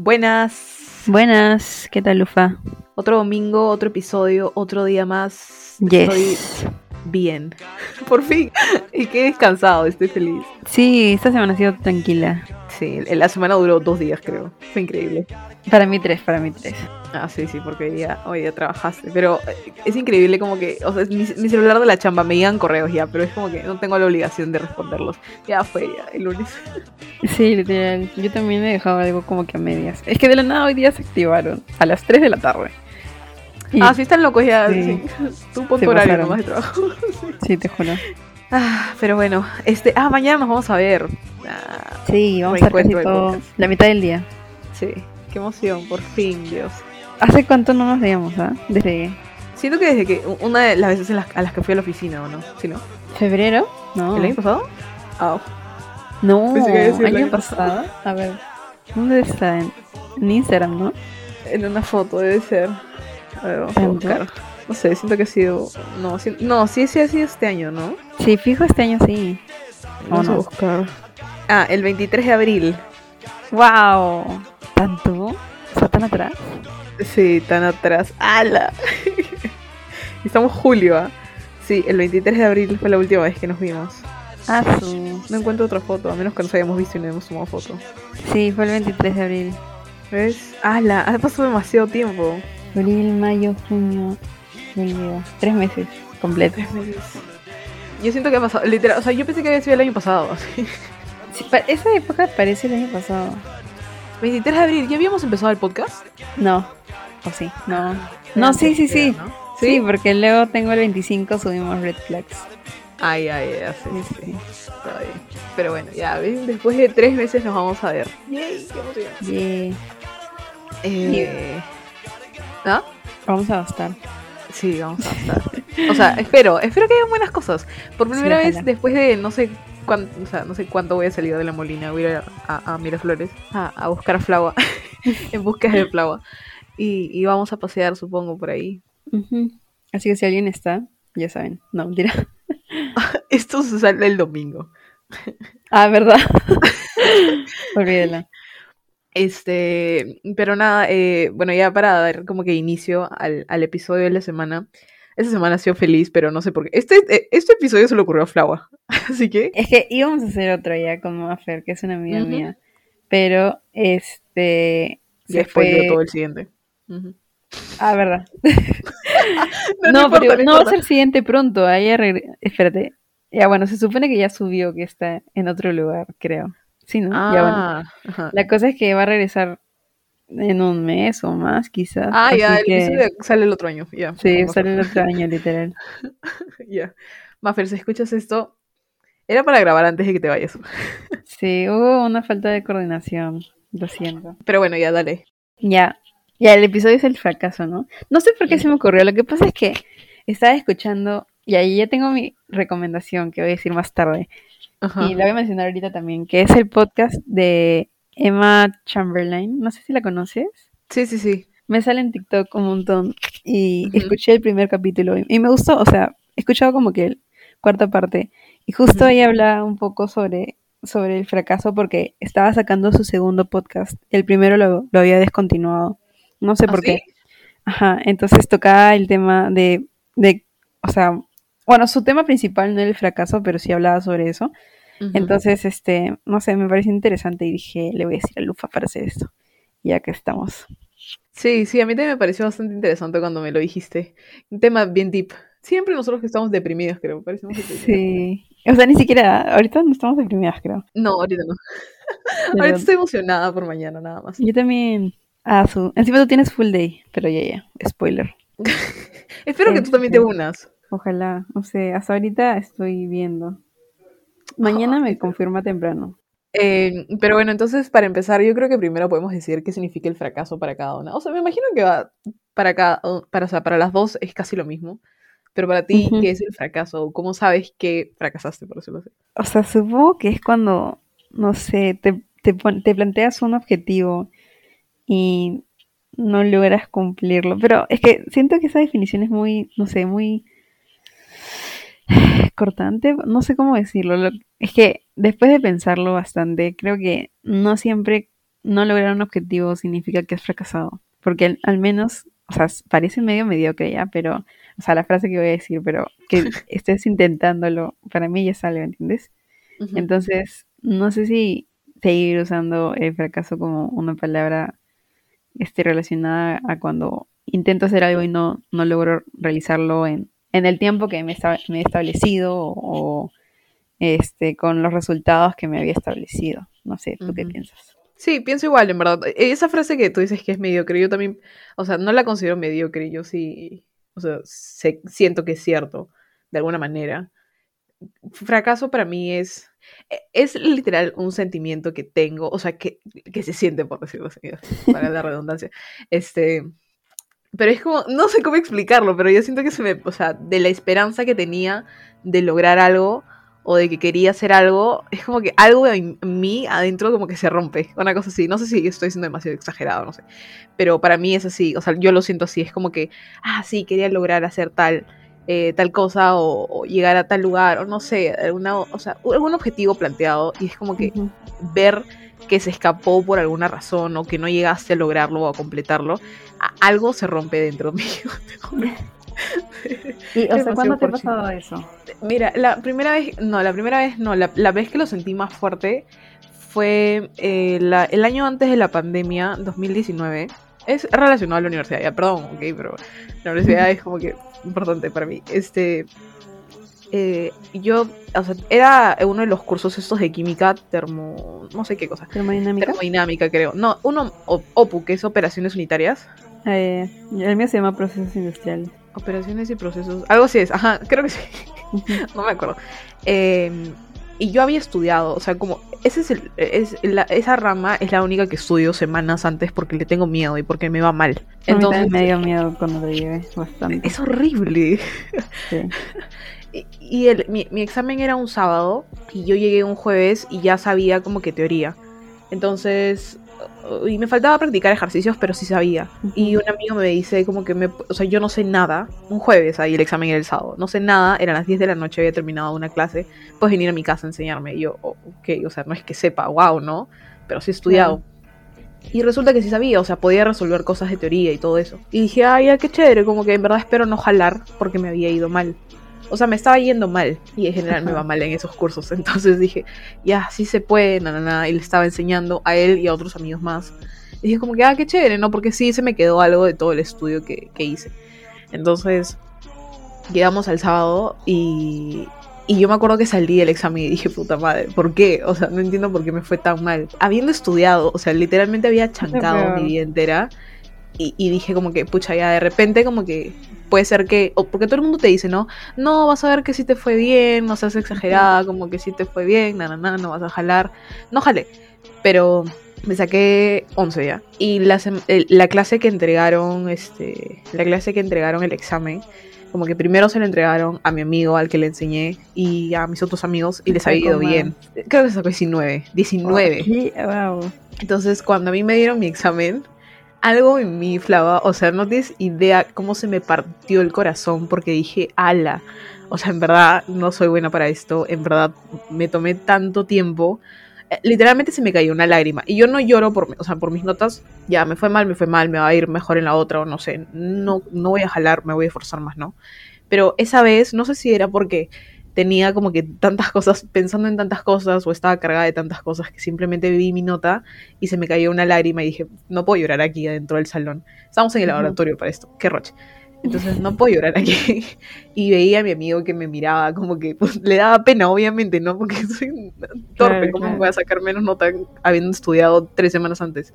Buenas. Buenas, ¿qué tal, Lufa? Otro domingo, otro episodio, otro día más. Yes. Estoy bien. Por fin. Y qué descansado, estoy feliz. Sí, esta semana ha sido tranquila. Sí, la semana duró dos días, creo. Fue increíble. Para mí tres, para mí tres. Ah, sí, sí, porque hoy día, hoy día trabajaste. Pero eh, es increíble como que, o sea, mi, mi celular de la chamba me llegan correos ya, pero es como que no tengo la obligación de responderlos. Ya fue, ya, el lunes. Sí, literal. Yo también he dejado algo como que a medias. Es que de la nada hoy día se activaron a las 3 de la tarde. Y- Ah, sí, están locos ya. Sí. sí. Tú pon tu horario nomás de trabajo. Sí, te juro. Ah, pero bueno, este, ah, mañana nos vamos a ver. Sí, vamos a estar casi todo, la mitad del día. sí, qué emoción, por fin, Dios. ¿Hace cuánto no nos veíamos, ah? Desde Siento que desde que una de las veces en las- a las que fui a la oficina, ¿o no? ¿Sí, no? febrero? No. ¿El año pasado? Ah, No, el año pasado. A ver. ¿Dónde está? En, en Instagram, ¿no? en una foto debe ser. A ver, vamos a buscar. No sé, siento que ha sido. No, sí, no, sí, sí ha sido este año, ¿no? Sí, fijo este año sí. Vamos ¿O a buscar. Ah, el 23 de abril. ¡Wow! ¿Tanto? ¿O sea, tan atrás? Sí, tan atrás. ¡Hala! Estamos julio, ¿ah? Sí, el 23 de abril fue la última vez que nos vimos. Ah. No encuentro otra foto, a menos que nos hayamos visto y no hemos tomado foto. Sí, fue el 23 de abril. ¿Ves? ¡Hala! Ha pasado demasiado tiempo. Abril, mayo, junio, julio. Tres meses completos. Tres meses. Yo siento que ha pasado, literal, o sea, yo pensé que había sido el año pasado. así. Sí, esa época parece el año pasado. 23 de abril, ¿ya habíamos empezado el podcast? No. ¿O sí? No. No, sí, sí, sí. ¿no? Sí, porque luego tengo el 25, subimos Red Flags. Ay, ay, ay, sí, sí, Sí. sí. Está bien. Pero bueno, ya, ¿ves? después de tres meses nos vamos a ver. Yay, qué. Yeah. Eh, ¿Ah? Vamos a gastar. Sí, vamos a estar. O sea, espero, espero que hayan buenas cosas. Por primera vez ojalá. después de no sé cuánto, o sea, no sé cuánto voy a salir de la Molina, voy a ir a, a- Miraflores a, a buscar a Flava, en búsqueda de Flava. Y, y vamos a pasear, supongo, por ahí. Así que si alguien está, ya saben. No, mentira. Esto se sale el domingo. Ah, ¿verdad? Olvídela. Este, pero nada, eh, bueno, ya para dar como que inicio al, al episodio de la semana. Esta semana ha sido feliz, pero no sé por qué. Este, eh, este episodio se le ocurrió a Flava. Así que Es que íbamos a hacer otro ya con Mafer, que es una amiga mía. Pero, este. ya fue- todo el siguiente. Ah, verdad. No, No, importa, pero no no va a ser siguiente pronto. Ahí Espérate. Ya, bueno, se supone que ya subió, que está en otro lugar, creo. Sí, ¿no? Ya, bueno. Ah, ajá. La cosa es que va a regresar en un mes o más, quizás. Ah, ya, Así el que- episodio sale el otro año. Ya. Sí, sale el otro año, literal. Ya. Mafer, si escuchas esto, era para grabar antes de que te vayas. Sí, hubo una falta de coordinación. Lo siento. Pero bueno, ya, dale. Ya, ya, el episodio es el fracaso, ¿no? No sé por qué se me ocurrió. Lo que pasa es que estaba escuchando, y ahí ya tengo mi recomendación que voy a decir más tarde. Ajá. Y la voy a mencionar ahorita también, que es el podcast de Emma Chamberlain. No sé si la conoces. Sí, sí, sí. Me sale en TikTok un montón. Y escuché el primer capítulo y, me gustó. O sea, he escuchado como que el cuarta parte. Y justo Ujú. ahí habla un poco sobre, sobre el fracaso porque estaba sacando su segundo podcast. El primero lo, lo había descontinuado. No sé ¿Ah, por qué. Ajá, entonces tocaba el tema de, de, o sea, bueno, su tema principal no era el fracaso, pero sí hablaba sobre eso. Entonces, este, no sé, me pareció interesante y dije, le voy a decir a Lufa para hacer esto. Ya que estamos. Sí, sí, a mí también me pareció bastante interesante cuando me lo dijiste. Un tema bien deep. Siempre nosotros que estamos deprimidos, creo. Parecemos deprimidos. Sí. O sea, ni siquiera, ahorita no estamos deprimidas, creo. No, ahorita no. Pero Ahorita estoy emocionada por mañana, nada más. yo también. Ah, su. Encima tú tienes full day, pero ya, ya. Spoiler. Espero que tú también te unas. Ojalá. O sea, hasta ahorita estoy viendo. Mañana me confirma temprano. Eh, pero bueno, entonces para empezar, yo creo que primero podemos decir qué significa el fracaso para cada una. O sea, me imagino que va para cada, para, o sea, para las dos es casi lo mismo. Pero para ti. ¿qué es el fracaso? ¿Cómo sabes que fracasaste, por decirlo así? O sea, supongo que es cuando, no sé, te, te, te planteas un objetivo y no logras cumplirlo. Pero es que siento que esa definición es muy, no sé, muy cortante. No sé cómo decirlo. Lo- Es que después de pensarlo bastante, creo que no siempre no lograr un objetivo significa que has fracasado. Porque al, menos, o sea, parece medio mediocre ya, pero, o sea, la frase que voy a decir, pero que estés intentándolo, para mí ya sale, ¿me entiendes? Entonces, no sé si seguir usando el fracaso como una palabra este, relacionada a cuando intento hacer algo y no, no logro realizarlo en, en el tiempo que me, me he establecido o, este, con los resultados que me había establecido. No sé, ¿tú qué piensas? Sí, pienso igual, en verdad. E, esa frase que tú dices que es mediocre, yo también, o sea, no la considero mediocre, yo sí, o sea, siento que es cierto, de alguna manera. Fracaso para mí es, es literal un sentimiento que tengo, o sea, que, que se siente, por decirlo así, para la redundancia. Este, pero es como, no sé cómo explicarlo, pero yo siento que se me, o sea, de la esperanza que tenía de lograr algo o de que quería hacer algo, es como que algo en mí adentro como que se rompe, una cosa así. No sé si estoy siendo demasiado exagerado, no sé. Pero para mí es así, o sea, yo lo siento así, es como que, ah, sí, quería lograr hacer tal, eh, tal cosa o, llegar a tal lugar, o no sé, alguna, o sea, algún objetivo planteado y es como que ver que se escapó por alguna razón o que no llegaste a lograrlo o a completarlo, algo se rompe dentro mío. ¿Y, o sea, ¿cuándo te ha pasado eso? Mira, la primera vez, no, la primera vez no, la, vez que lo sentí más fuerte fue eh, el año antes de la pandemia, 2019. Es relacionado a la universidad, ya, perdón, ok, pero la universidad es como que importante para mí. Este, eh, yo, o sea, era uno de los cursos estos de química, termo, no sé qué cosa. Termodinámica. Termodinámica, creo. No, uno, OPU, que es operaciones unitarias. Eh, el mío se llama procesos industriales. Operaciones y procesos, algo así es, ajá, creo que sí. no me acuerdo. Em, y yo había estudiado, o sea, como ese es el, es esa rama es la única que estudio semanas antes porque le tengo miedo y porque me va mal. Entonces me dio miedo cuando lo llevé bastante. Es horrible. Sí. Y, el, mi, examen era un sábado y yo llegué un jueves y ya sabía como que teoría. Entonces, y me faltaba practicar ejercicios, pero sí sabía. Y un amigo me dice como que me, o sea, yo no sé nada. Un jueves ahí el examen era el sábado. No sé nada, eran las 10 de la noche, había terminado una clase. Puedes venir a mi casa a enseñarme. Y yo, oh, ok, o sea, no es que sepa, wow, ¿no? Pero sí he estudiado. Y resulta que sí sabía, o sea, podía resolver cosas de teoría y todo eso. Y dije, ay, ya qué chévere, como que en verdad espero no jalar porque me había ido mal o sea, me estaba yendo mal y en general me va mal en esos cursos. Entonces dije, ya, sí se puede, nada, nada. Y le estaba enseñando a él y a otros amigos más. Y dije como que, ah, qué chévere, ¿no? Porque sí se me quedó algo de todo el estudio que, hice. Entonces, llegamos al sábado y, y yo me acuerdo que salí del examen y dije, puta madre, ¿por qué? O sea, no entiendo por qué me fue tan mal. Habiendo estudiado, o sea, literalmente había chancado mi vida entera. Y, y, dije como que, pucha, ya de repente como que puede ser que, o porque todo el mundo te dice, ¿no? No, vas a ver que si te fue bien, no seas exagerada, como que si te fue bien, nada, nada, no vas a jalar. No jalé, pero me saqué 11 ya. Y la, la clase que entregaron, este, la clase que entregaron el examen, como que primero se lo entregaron a mi amigo al que le enseñé y a mis otros amigos y les había ido bien. Creo que sacó 19, 19. Entonces cuando a mí me dieron mi examen, algo en mí, Flava, o sea, no tienes idea cómo se me partió el corazón porque dije, ala, o sea, en verdad no soy buena para esto, en verdad me tomé tanto tiempo, eh, literalmente se me cayó una lágrima y yo no lloro por, o sea, por mis notas, ya me fue mal, me fue mal, me va a ir mejor en la otra o no sé, no, no voy a jalar, me voy a esforzar más, ¿no? Pero esa vez, no sé si era porque tenía como que tantas cosas, pensando en tantas cosas o estaba cargada de tantas cosas que simplemente vi mi nota y se me cayó una lágrima y dije, no puedo llorar aquí adentro del salón. Estamos en el laboratorio para esto, qué roche. Entonces no puedo llorar aquí. Y veía a mi amigo que me miraba, como que pues, le daba pena, obviamente, ¿no? Porque soy torpe, ¿cómo me voy a sacar menos nota habiendo estudiado tres semanas antes?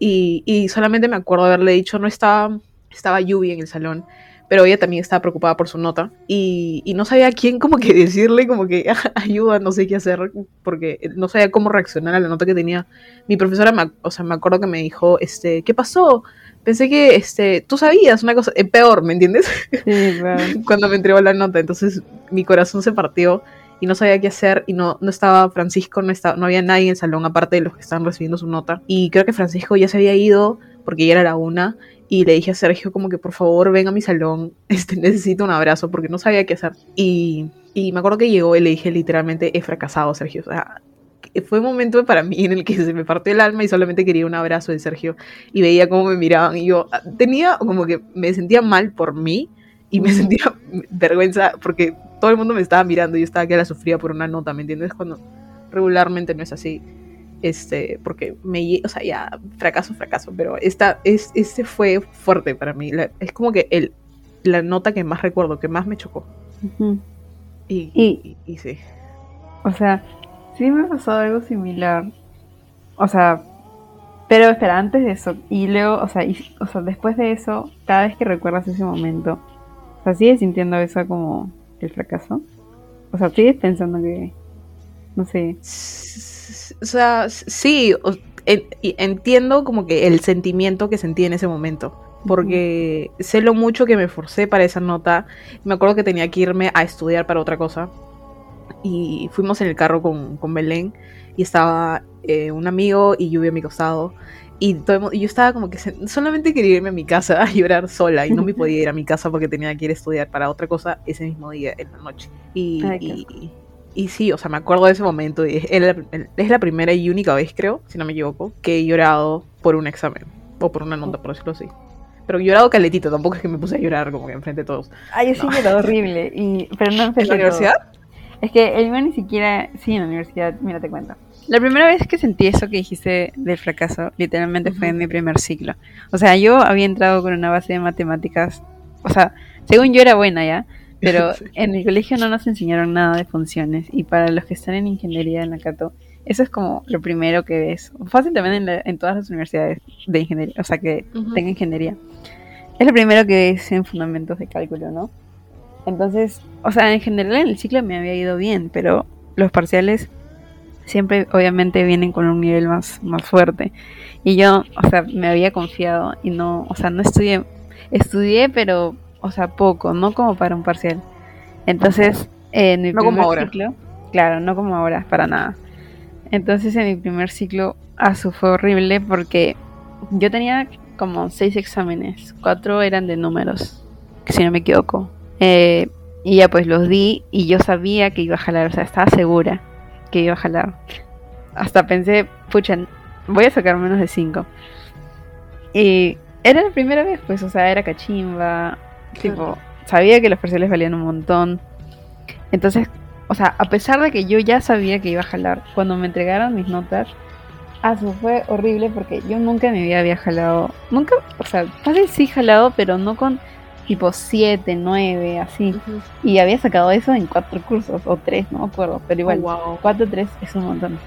Y, y solamente me acuerdo haberle dicho, no estaba, estaba lluvia en el salón pero ella también estaba preocupada por su nota y, no sabía a quién como que decirle como que ayuda, no sé qué hacer, porque no sabía cómo reaccionar a la nota que tenía. Mi profesora, me, o sea, me acuerdo que me dijo, este, ¿qué pasó? Pensé que, este, tú sabías una cosa, eh, peor, ¿me entiendes? Sí, claro. Cuando me entregó la nota, entonces mi corazón se partió y no sabía qué hacer y no, no estaba Francisco, no, estaba, no había nadie en el salón aparte de los que estaban recibiendo su nota. Y creo que Francisco ya se había ido porque ya era la una y le dije a Sergio como que por favor ven a mi salón, este, necesito un abrazo porque no sabía qué hacer. Y, y me acuerdo que llegó y le dije literalmente he fracasado, Sergio. O sea, fue un momento para mí en el que se me partió el alma y solamente quería un abrazo de Sergio y veía cómo me miraban y yo ah, tenía como que me sentía mal por mí y me sentía vergüenza porque todo el mundo me estaba mirando y yo estaba que la sufría por una nota, ¿me entiendes? Cuando regularmente no es así. Este, porque me, o sea, ya, fracaso, fracaso, pero esta, es, este fue fuerte para mí. es como que el, la nota que más recuerdo, que más me chocó. y, y, sí. O sea, sí me ha pasado algo similar. O sea, pero espera, antes de eso, y luego, o sea, o sea, después de eso, cada vez que recuerdas ese momento, o sea, ¿sigues sintiendo eso como el fracaso? O sea, ¿sigues pensando que, no sé? O sea, sí, entiendo como que el sentimiento que sentí en ese momento porque sé lo mucho que me forcé para esa nota. Me acuerdo que tenía que irme a estudiar para otra cosa. Y fuimos en el carro con, con Belén y estaba eh, un amigo y lluvia a mi costado. Y, todo, y yo estaba como que solamente quería irme a mi casa a llorar sola y no me podía ir a mi casa porque tenía que ir a estudiar para otra cosa ese mismo día, en la noche. Y, y, y, sí, o sea, me acuerdo de ese momento. Y es, es la primera y única vez, creo, si no me equivoco, que he llorado por un examen o por una nota, por decirlo así pero llorado caletito, tampoco es que me puse a llorar como que enfrente de todos. Ay, yo sí llorado horrible, y, pero no ¿En la universidad? Es que el mío ni siquiera, sí, en la universidad, mira, te cuento. La primera vez que sentí eso que dijiste del fracaso, literalmente fue en mi primer ciclo. O sea, yo había entrado con una base de matemáticas, o sea, según yo era buena ya, pero en el colegio no nos enseñaron nada de funciones. Y para los que están en ingeniería en la Cato, eso es como lo primero que ves. Fácil también en, todas las universidades de ingeniería, o sea, que tenga ingeniería. Es lo primero que ves en fundamentos de cálculo, ¿no? Entonces, o sea, en general en el ciclo me había ido bien, pero los parciales siempre obviamente vienen con un nivel más, más fuerte. Y yo, o sea, me había confiado y no, o sea, no estudié, estudié, pero, o sea, poco, no como para un parcial. Entonces, en mi primer ciclo, claro, no como ahora, para nada. Entonces en mi primer ciclo, asu fue horrible porque yo tenía como seis exámenes, cuatro eran de números, si no me equivoco. Eh, y ya pues los di y yo sabía que iba a jalar, o sea, estaba segura que iba a jalar. Hasta pensé, pucha, voy a sacar menos de cinco. Y era la primera vez, pues, o sea, era cachimba, tipo, sabía que los parciales valían un montón. Entonces o sea, a pesar de que yo ya sabía que iba a jalar, cuando me entregaron mis notas, eso fue horrible porque yo nunca en mi vida había jalado, nunca, o sea, casi sí jalado, pero no con tipo 7, 9, así. Y había sacado eso en cuatro cursos, o tres, no me acuerdo, pero igual, oh, 4, 3 es un montón.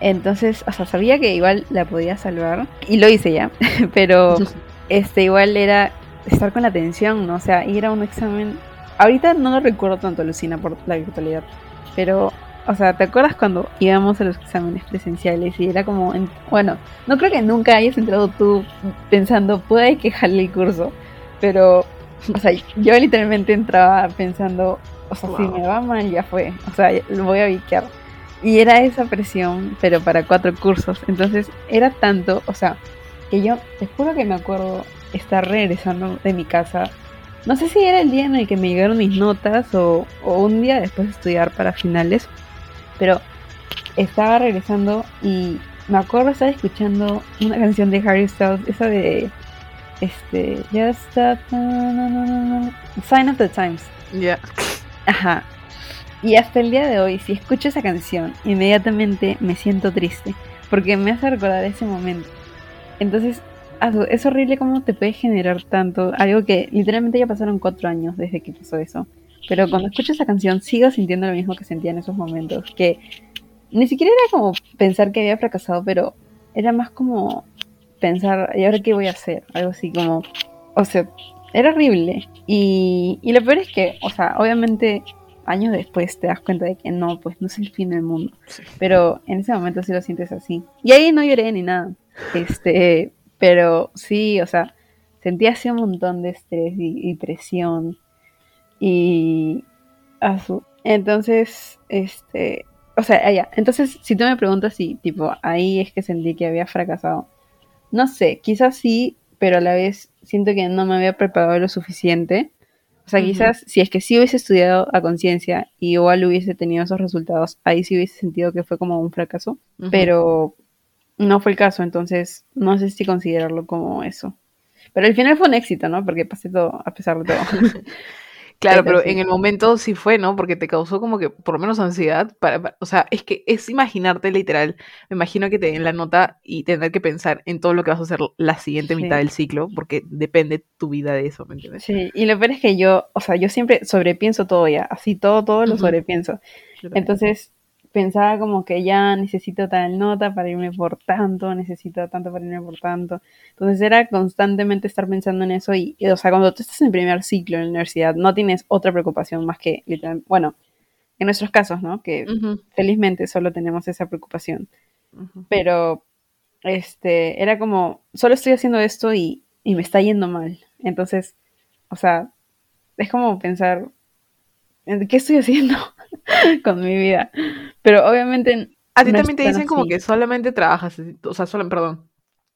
Entonces, o sea, sabía que igual la podía salvar, y lo hice ya, pero este igual era estar con la atención, ¿no? O sea, ir a un examen Ahorita no lo recuerdo tanto, Lucina, por la virtualidad. Pero, o sea, ¿te acuerdas cuando íbamos a los exámenes presenciales y era como, bueno, no creo que nunca hayas entrado tú pensando, puede que jale el curso, pero, o sea, yo literalmente entraba pensando, o sea, si me va mal ya fue, o sea, lo voy a biquear. Y era esa presión, pero para cuatro cursos. Entonces, era tanto, o sea, que yo, te juro que me acuerdo estar regresando de mi casa no sé si era el día en el que me llegaron mis notas o, un día después de estudiar para finales, pero estaba regresando y me acuerdo estar escuchando una canción de Harry Styles, esa de este, Just a, Sign of the Times. Ya. Ajá. Y hasta el día de hoy, si escucho esa canción, inmediatamente me siento triste, porque me hace recordar ese momento. Entonces, es horrible cómo te puede generar tanto. Algo que literalmente ya pasaron cuatro años desde que pasó eso. Pero cuando escucho esa canción sigo sintiendo lo mismo que sentía en esos momentos. Que ni siquiera era como pensar que había fracasado, pero era más como pensar, ¿y ahora qué voy a hacer? Algo así como, o sea, era horrible. Y, y lo peor es que, o sea, obviamente años después te das cuenta de que no, pues no es el fin del mundo. Pero en ese momento sí lo sientes así. Y ahí no lloré ni nada. Este, pero sí, o sea, sentía así un montón de estrés y, presión. Y. Entonces, este. O sea, ya. Entonces, si tú me preguntas si, tipo, ahí es que sentí que había fracasado. No sé, quizás sí, pero a la vez siento que no me había preparado lo suficiente. O sea, quizás si es que sí hubiese estudiado a conciencia y igual hubiese tenido esos resultados, ahí sí hubiese sentido que fue como un fracaso, pero no fue el caso, entonces no sé si considerarlo como eso. Pero al final fue un éxito, ¿no? Porque pasé todo a pesar de todo. Claro, Pero en el momento sí fue, ¿no? Porque te causó como que, por lo menos ansiedad. Para, para- o sea, es que es imaginarte literal. Me imagino que te den la nota y tener que pensar en todo lo que vas a hacer la siguiente Sí. mitad del ciclo, porque depende tu vida de eso, ¿me entiendes? Sí, y lo peor es que yo, o sea, yo siempre sobrepienso todo ya, así todo, todo lo sobrepienso. Entonces pensaba como que ya necesito tal nota para irme por tanto, necesito tanto para irme por tanto. Entonces era constantemente estar pensando en eso y, y, o sea, cuando tú estás en primer ciclo en la universidad no tienes otra preocupación más que, bueno, en nuestros casos, ¿no? Que Ujú, felizmente solo tenemos esa preocupación. ujú. Pero, este, era como, solo estoy haciendo esto y, y me está yendo mal. Entonces, o sea, es como pensar, ¿en ¿qué estoy haciendo con mi vida? Pero obviamente A ti no también te dicen como que solamente trabajas, o sea, solo, perdón,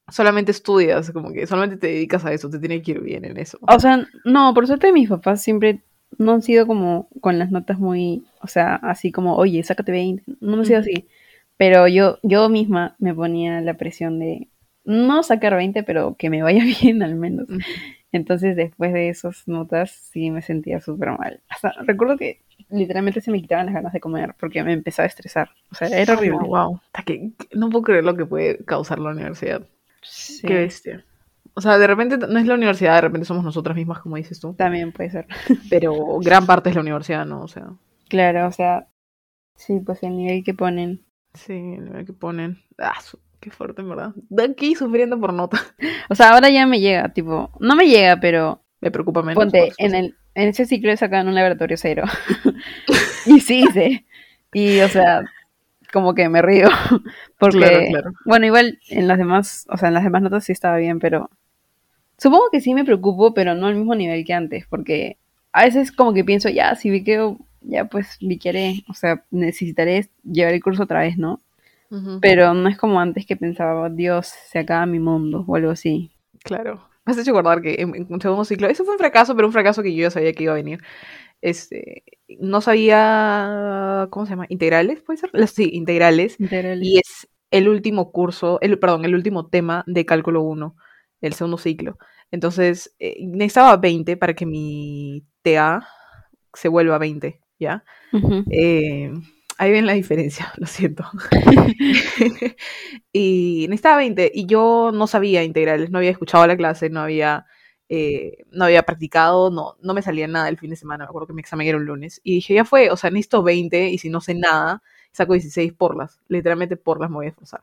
solamente estudias, como que solamente te dedicas a eso, te tiene que ir bien en eso. O sea, no, por suerte mis papás siempre no han sido como con las notas muy, o sea, así como, oye, sácate 20, no han sido así. Pero yo, yo misma me ponía la presión de no sacar 20, pero que me vaya bien al menos. Entonces, después de esas notas, sí me sentía súper mal. Hasta recuerdo que literalmente se me quitaban las ganas de comer porque me empezaba a estresar. O sea, era horrible. wow. No puedo creer lo que puede causar la universidad. Sí, Qué bestia. O sea, de repente no es la universidad, de repente somos nosotras mismas, como dices tú. también puede ser. Pero gran parte es la universidad, ¿no? O sea, Claro, o sea, sí, pues el nivel que ponen. sí, el nivel que ponen. Ah, qué fuerte, en verdad. De aquí sufriendo por nota. O sea, ahora ya me llega, tipo, no me llega, pero Me preocupa menos. ponte, en el, en ese ciclo he sacado en un laboratorio cero. y sí hice. Y, o sea, como que me río. Porque, Claro, claro. bueno, igual en las demás, o sea, en las demás notas sí estaba bien, pero supongo que sí me preocupo, pero no al mismo nivel que antes, porque a veces como que pienso, ya, si viqueo, ya pues viquearé, o sea, necesitaré llevar el curso otra vez, ¿no? Pero no es como antes que pensaba, Dios, se acaba mi mundo o algo así. Claro. Me has hecho acordar que en, en un segundo ciclo, eso fue un fracaso, pero un fracaso que yo ya sabía que iba a venir. Este, no sabía, ¿cómo se llama? Integrales, ¿puede ser? Sí, integrales. Integrales. Y es el último curso, el, perdón, el último tema de cálculo 1, el segundo ciclo. Entonces, eh, necesitaba 20 para que mi TA se vuelva 20, ¿ya? Ujú. Eh, ahí ven la diferencia, lo siento. y necesitaba 20 y yo no sabía integrales, no había escuchado la clase, no había, eh, no había practicado, no, no me salía nada el fin de semana, me acuerdo que mi examen era un lunes. Y dije, ya fue, o sea, necesito 20 y si no sé nada, saco 16 por las, literalmente por las me voy a esforzar.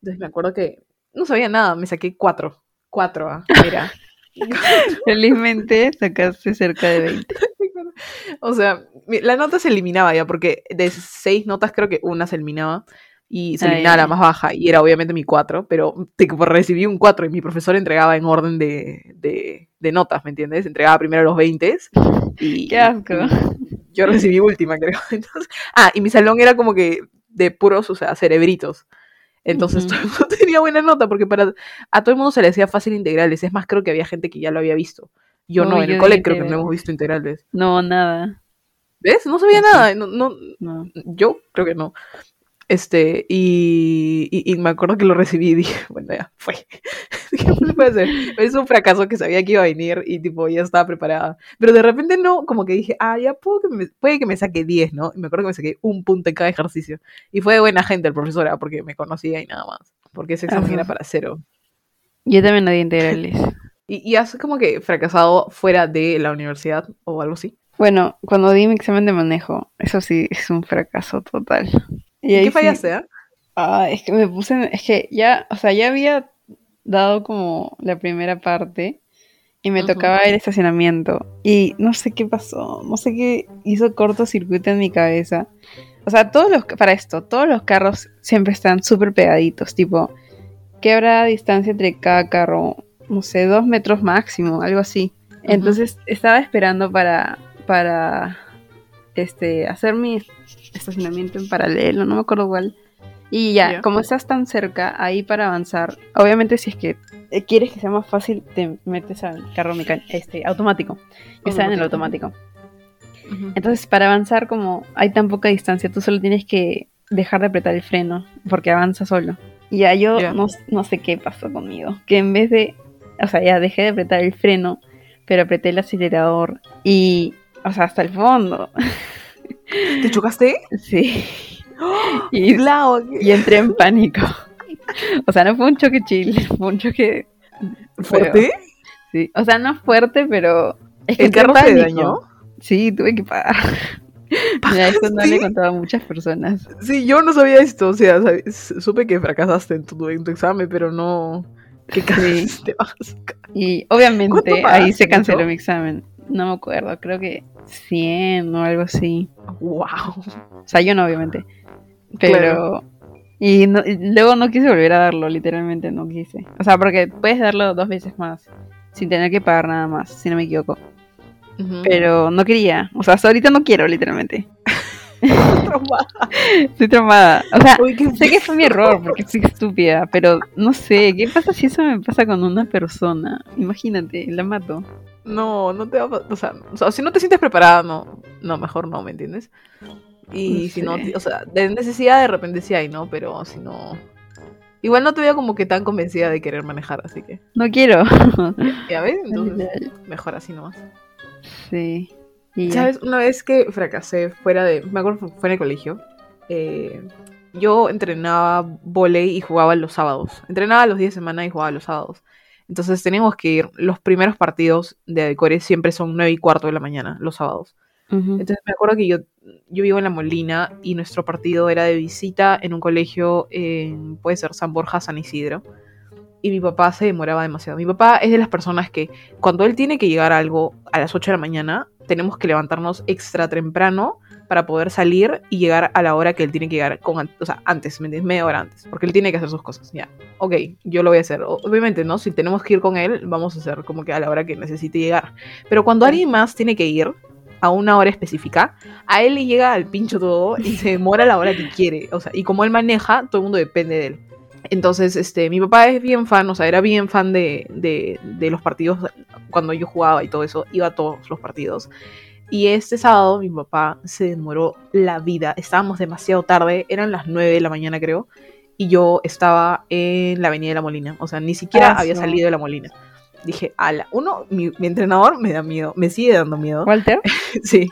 Entonces me acuerdo que no sabía nada, me saqué 4, 4, ah, mira. Felizmente sacaste cerca de 20. O sea, la nota se eliminaba ya, porque de seis notas creo que una se eliminaba y se Ay, eliminaba la más baja y era obviamente mi 4, pero tipo, recibí un 4 y mi profesor entregaba en orden de, de, de notas, ¿me entiendes? Entregaba primero los 20 y, Qué asco. yo recibí última, creo. Entonces, ah, y mi salón era como que de puros, o sea, cerebritos. Entonces Ujú. todo el mundo tenía buena nota porque para a todo el mundo se le hacía fácil integrales. Es más, creo que había gente que ya lo había visto. Yo no, en el cole creo que no hemos visto integrales. No, nada. ¿Ves? No sabía nada. No, no, No. yo creo que no. Este, y, y, y me acuerdo que lo recibí y dije, bueno, ya, fue. ¿Qué más se puede hacer? Es un fracaso que sabía que iba a venir y tipo, ya estaba preparada. Pero de repente no, como que dije, ah, ya puedo que me, puede que me saque 10, ¿no? Y me acuerdo que me saqué un punto en cada ejercicio. Y fue de buena gente el profesor, ah, porque me conocía y nada más. Porque ese examen Ajá. era para cero. Yo también no di integrales. Y, y has como que fracasado fuera de la universidad o algo así. Bueno, cuando di mi examen de manejo, eso sí es un fracaso total. Y ¿Y ahí qué sí- fallaste, ah? Ah, es que me puse, en- es que ya, o sea, ya había dado como la primera parte y me tocaba el estacionamiento y no sé qué pasó, no sé qué hizo cortocircuito en mi cabeza. O sea, todos los, para esto, todos los carros siempre están súper pegaditos, tipo, ¿qué habrá distancia entre cada carro? No sé, dos metros máximo, algo así. Entonces estaba esperando para, para, este, hacer mi estacionamiento en paralelo, no me acuerdo cuál. Y ya, como estás tan cerca, ahí para avanzar, obviamente si es que eh, quieres que sea más fácil, te metes al carro este, automático. Yo estaba en el automático. Entonces, para avanzar, como hay tan poca distancia, tú solo tienes que dejar de apretar el freno, porque avanza solo. Y ya yo no, no sé qué pasó conmigo, que en vez de, o sea, ya dejé de apretar el freno, pero apreté el acelerador y, o sea, hasta el fondo. ¿Te chocaste? Sí. Y, Claro. y entré en pánico. O sea, no fue un choque chill, fue un choque ¿Fuerte? Sí. O sea, no fuerte, pero es que ¿El carro se pánico. dañó? Sí, tuve que pagar. Mira, esto no le he contado a muchas personas. Sí, yo no sabía esto, o sea, sab- s- supe que fracasaste en tu, en tu examen, pero no... Y obviamente ¿Cuánto ahí se canceló mi examen. No me acuerdo, creo que 100 o algo así. Wow. O sea, yo no, obviamente. Pero. Claro. Y, no- y luego no quise volver a darlo, literalmente no quise. O sea, porque puedes darlo dos veces más. Sin tener que pagar nada más, si no me equivoco. Pero no quería. O sea, hasta ahorita no quiero, literalmente. Estoy traumada. O sea, Uy, sé que fue mi error porque fui estúpida, pero no sé, ¿qué pasa si eso me pasa con una persona? Imagínate, la mato. No, no te va a o sea, o sea, si no te sientes preparada, no, no, mejor no, ¿me entiendes? Y No si no, o sea, de necesidad de repente sí hay, ¿no? Pero si no... Igual no te veo como que tan convencida de querer manejar, así que... No quiero. ¿Ya ves? Entonces, mejor así nomás. Sí. Y. ¿Sabes? Una vez que fracasé fuera de... Me acuerdo fue en el colegio. eh, yo entrenaba volei y jugaba los sábados. Entrenaba los días de semana y jugaba los sábados. Entonces teníamos que ir... Los primeros partidos de Adecore siempre son 9 y cuarto de la mañana, los sábados. Entonces me acuerdo que yo, yo vivo en La Molina y nuestro partido era de visita en un colegio en, puede ser San Borja, San Isidro. Y mi papá se demoraba demasiado. Mi papá es de las personas que cuando él tiene que llegar a algo a las 8 de la mañana, tenemos que levantarnos extra temprano para poder salir y llegar a la hora que él tiene que llegar, con, o sea, antes. Media hora antes, porque él tiene que hacer sus cosas. Ya, ok, yo lo voy a hacer. Obviamente, ¿no? Si tenemos que ir con él, vamos a hacer como que a la hora que necesite llegar. Pero cuando alguien más tiene que ir a una hora específica, a él le llega al pincho todo y se demora la hora que quiere. O sea, y como él maneja, todo el mundo depende de él. Entonces, este, mi papá es bien fan, o sea, era bien fan de, de, de los partidos cuando yo jugaba y todo eso, iba a todos los partidos. Y este sábado mi papá se demoró la vida, estábamos demasiado tarde, eran las 9 de la mañana creo, y yo estaba en la Avenida de la Molina, o sea, ni siquiera Ah, había salido de la Molina. Dije, ala, uno, mi, mi entrenador me da miedo, me sigue dando miedo. Walter. Sí.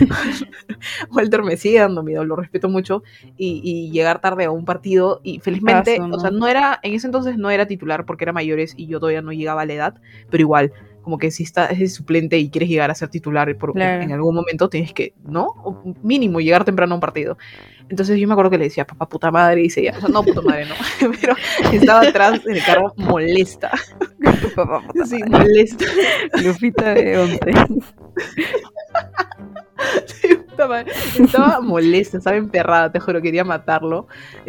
Walter me sigue dando miedo, lo respeto mucho. Y, y llegar tarde a un partido, y felizmente, Paso, ¿no? o sea, no era, en ese entonces no era titular porque era mayores y yo todavía no llegaba a la edad, pero igual, como que si estás es suplente y quieres llegar a ser titular por, Claro. en algún momento tienes que, ¿no? O mínimo llegar temprano a un partido. Entonces yo me acuerdo que le decía, papá, puta madre, y seguía, o sea, no, puta madre, no, pero estaba atrás en el carro molesta, sí, molesta. Lupita de 11. Sí, puta madre. Estaba molesta, estaba emperrada, te juro, quería matarlo.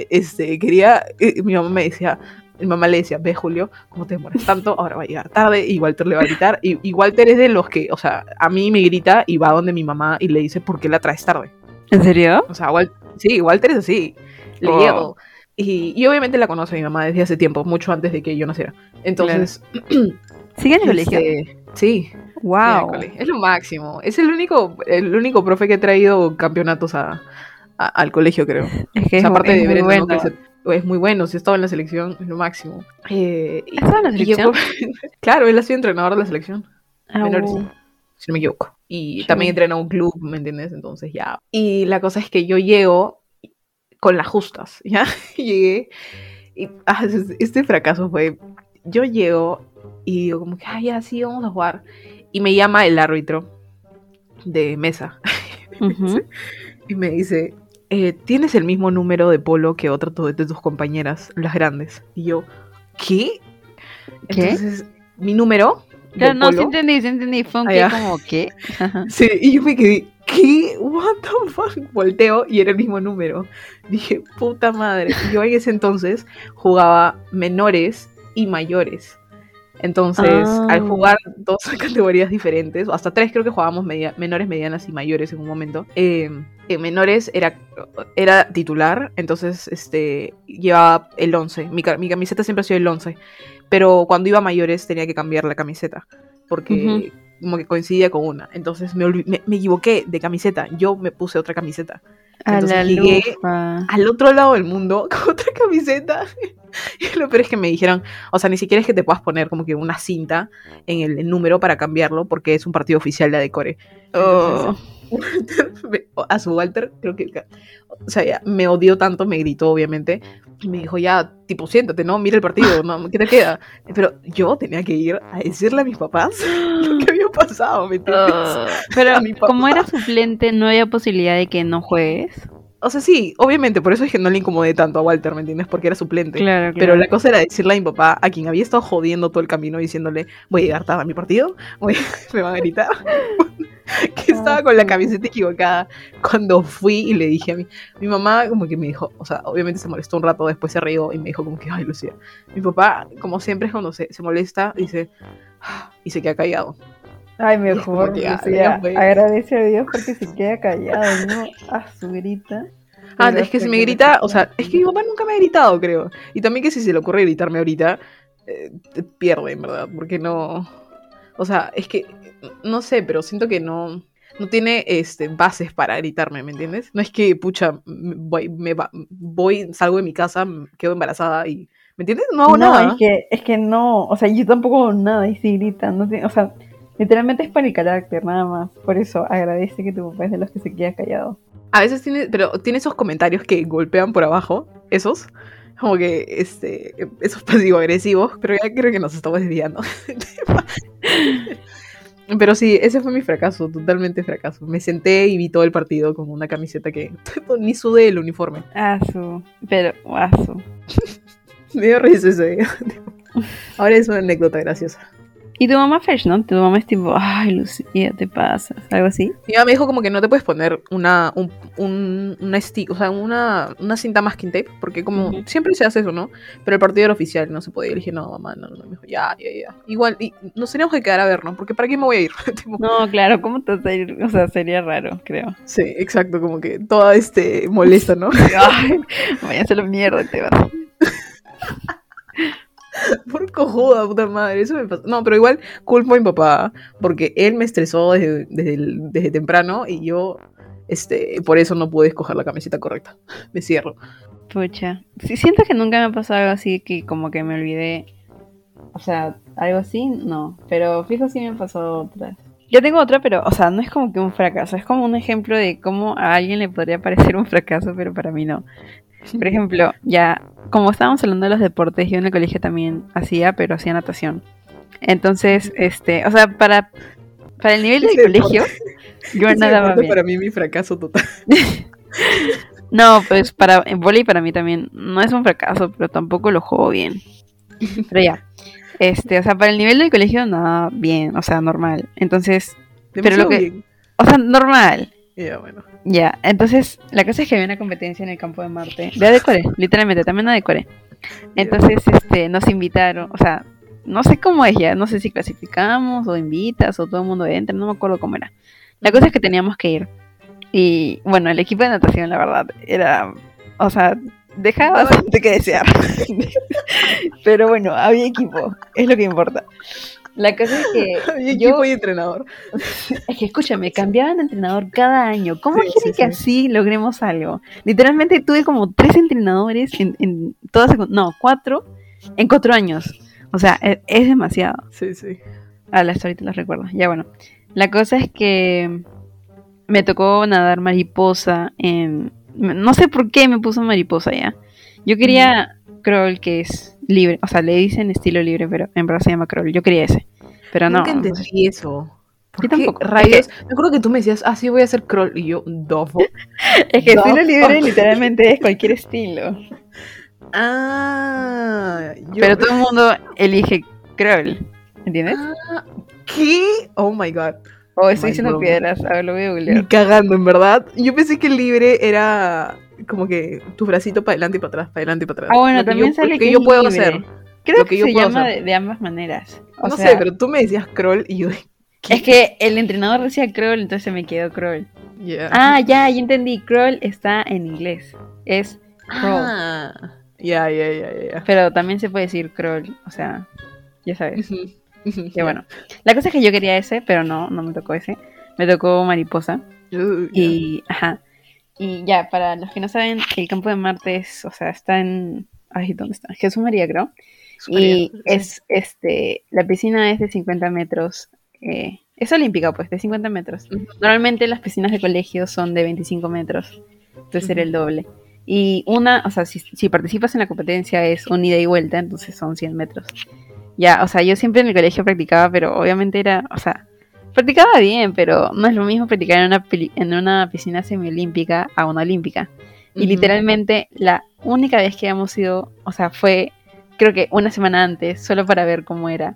Este, quería, eh, mi mamá me decía, mi mamá le decía, ve Julio, ¿cómo te demoras tanto? Ahora va a llegar tarde y Walter le va a gritar. Y, y Walter es de los que, o sea, a mí me grita y va donde mi mamá y le dice, ¿por qué la traes tarde? ¿En serio? O sea, Wal- sí, Walter es así, le Wow. llego. Y, y obviamente la conoce mi mamá desde hace tiempo, mucho antes de que yo naciera. Entonces, ¿Sigue en el colegio? este, sí, Wow. Es lo máximo. Es el único, el único profe que ha traído campeonatos a, a- al colegio, creo. Es que O sea, es, aparte es es muy bueno. Si ha estado en la selección, es lo máximo. Eh, y- ¿Ha estado en la selección? claro, él ha sido entrenador de la selección, Ah, menores. si no me equivoco. Y Qué también entrena un club, ¿me entiendes? Entonces ya. Y la cosa es que yo llego con las justas, ¿ya? Llegué y ah, este fracaso fue, yo llego y digo como que, ah, ya, sí, vamos a jugar. Y me llama el árbitro de mesa y me dice, eh, ¿tienes el mismo número de polo que otra de tus compañeras, las grandes? Y yo, ¿qué? ¿Qué? Entonces, mi número... Claro, no, sí polo- entendí, sí entendí. Fue un que ya. como, ¿qué? Sí, y yo me quedé, ¿qué? ¿What the fuck? Volteo y era el mismo número. Dije, puta madre. Yo en ese entonces jugaba menores y mayores. Entonces, Ah. al jugar dos categorías diferentes, o hasta tres creo que jugábamos media- menores, medianas y mayores en un momento, eh, en menores era, era titular, entonces este, llevaba el 11. Mi, mi camiseta siempre ha sido el 11. Pero cuando iba a mayores tenía que cambiar la camiseta, porque como que coincidía con una. Entonces me, me, me equivoqué de camiseta, yo me puse otra camiseta. A Entonces llegué lufa. al otro lado del mundo con otra camiseta. Y lo peor es que me dijeron, o sea, ni siquiera es que te puedas poner como que una cinta en el, el número para cambiarlo, porque es un partido oficial de Adecore. Oh. Me- a su Walter, creo que, o sea, ya, me odió tanto, me gritó, obviamente, y me dijo, ya, tipo, siéntate, ¿no? Mira el partido, ¿no? ¿Qué te queda? Pero yo tenía que ir a decirle a mis papás lo que había pasado, ¿me entiendes? Oh. Pero A mi papá. como era suplente, no había posibilidad de que no juegues. O sea, sí, obviamente, por eso es que no le incomodé tanto a Walter, ¿me entiendes? Porque era suplente. Claro, claro. Pero la cosa era decirle a mi papá, a quien había estado jodiendo todo el camino, diciéndole, voy a llegar tarde a mi partido, voy- me van a gritar, que estaba con la camiseta equivocada. Cuando fui y le dije a mi, mi mamá, como que me dijo, o sea, obviamente se molestó un rato, después se rió y me dijo como que, ay, Lucía. Mi papá, como siempre, es cuando se, se molesta, dice, "Ah", y se queda callado. Ay, mejor. que ya fue. agradece a Dios porque se queda callado, ¿no? A su grita. Ah, es que si me grita, o sea, es que mi papá nunca me ha gritado, creo. Y también que si se le ocurre gritarme ahorita, eh, pierde, en verdad, porque no... O sea, es que, no sé, pero siento que no... No tiene este, bases para gritarme, ¿me entiendes? No es que, pucha, voy, me va- voy, salgo de mi casa, quedo embarazada y... ¿Me entiendes? No hago no, nada. es que, es que no, o sea, yo tampoco hago nada y si gritan, no tiene- o sea, literalmente es para el carácter, nada más. Por eso agradece que tu papá es de los que se queda callado. A veces tiene, pero tiene esos comentarios que golpean por abajo, esos, como que, este, esos pasivo-agresivos, pero ya creo que nos estamos desviando. pero sí, ese fue mi fracaso, totalmente fracaso. Me senté y vi todo el partido con una camiseta que ni sudé el uniforme. Ah, su, pero, ah, su. Me dio risa ese día. Ahora es una anécdota graciosa. Y tu mamá fresh, ¿no? Tu mamá es tipo, ay, Lucía, te pasas, algo así. Mi mamá me dijo como que no te puedes poner una, un, un- una stick, o sea, una, una cinta masking tape, porque como Ujú. siempre se hace eso, ¿no? Pero el partido era oficial, no se podía. Dije, no, mamá, no, no. Me dijo, ya, ya, ya. Igual, y nos teníamos que quedar a ver, ¿no? Porque ¿para qué me voy a ir? Tipo, No, claro, ¿cómo te vas a ir? O sea, sería raro, creo. Sí, exacto, como que toda este molesta, ¿no? Ay, váyanse a la mierda, te vas. Por cojuda, puta madre, eso me pasó. No, pero igual culpo a mi papá, porque él me estresó desde, desde, temprano y yo, este, por eso no pude escoger la camiseta correcta. Me cierro. Pucha. Sí, siento que nunca me ha pasado algo así que como que me olvidé. O sea, algo así, no. Pero fijo sí me han pasado otras. Yo tengo otra, pero, o sea, no es como que un fracaso. Es como un ejemplo de cómo a alguien le podría parecer un fracaso, pero para mí no. Por ejemplo, ya, como estábamos hablando de los deportes, yo en el colegio también hacía, pero hacía natación. Entonces, este, o sea, para, para el nivel del colegio, yo nadaba bien. para mí mi fracaso total. No, pues para en para mí también no es un fracaso, pero tampoco lo juego bien. Pero ya. Este, o sea, para el nivel del colegio nada bien, o sea, normal. Entonces, Pero lo que- bien. o sea, normal. Ya, bueno. Ya, entonces la cosa es que había una competencia en el campo de Marte, de Adecore, literalmente, también Adecore. Entonces, este, nos invitaron, o sea, no sé cómo es ya, no sé si clasificamos o invitas o todo el mundo entra, no me acuerdo cómo era. La cosa es que teníamos que ir. Y bueno, el equipo de natación, la verdad, era, o sea, dejaba bastante que desear. Pero bueno, había equipo, es lo que importa. La cosa es que Y yo, y entrenador. es que escúchame, cambiaban de entrenador cada año. ¿Cómo Sí, quieren sí, que así logremos algo? Literalmente tuve como tres entrenadores en, en toda secu- no, cuatro en cuatro años. O sea, e- es, demasiado. Sí, sí. A las ahorita las recuerdo. Ya bueno. La cosa es que me tocó nadar mariposa en... No sé por qué me puso mariposa ya. Yo quería crawl que es libre. O sea, le dicen estilo libre, pero en verdad se llama crawl. Yo quería ese. Pero no. Nunca entendí eso. ¿Por Yo qué tampoco. rayos? Me acuerdo que tú me decías, ah, sí, voy a hacer crawl. Y yo, dofo. Es que estilo libre literalmente es cualquier estilo. Ah, yo- Pero todo el mundo elige crawl. ¿Entiendes? Ah, ¿Qué? Oh my god. O estoy diciendo piedras. A ver, lo voy a Ni googlear. cagando, en verdad. Yo pensé que el libre era como que tu bracito para adelante y para atrás, para adelante y para atrás. Ah, bueno, Lo también yo, sale lo que que yo puedo libre. hacer. Creo lo que, que yo se puedo llama hacer. de, de ambas maneras. O no sea, sé, pero tú me decías crawl y yo. ¿qué? Es que el entrenador decía crawl, entonces me quedó crawl. Ah, ya, ya entendí. Crawl está en inglés. Es crawl. Ah, Ya, ya, ya, ya. Pero también se puede decir crawl. O sea, ya sabes. Que bueno. La cosa es que yo quería ese, pero no, no me tocó ese. Me tocó mariposa. Uh. Y, ajá. Y ya, para los que no saben, el campo de Marte es, o sea, está en. Ay, ¿dónde está? Jesús María, creo. Y Súper bien. es, este, la piscina es de 50 metros. eh, es olímpica, pues, de 50 metros. Normalmente las piscinas de colegio son de 25 metros. Entonces era el doble. Y una, o sea, si, si participas en la competencia es un ida y vuelta, entonces son 100 metros. Ya, o sea, yo siempre en el colegio practicaba, pero obviamente era, o sea, practicaba bien, pero no es lo mismo practicar en una, en una piscina semiolímpica a una olímpica. Y literalmente la única vez que hemos ido, o sea, fue creo que una semana antes, solo para ver cómo era.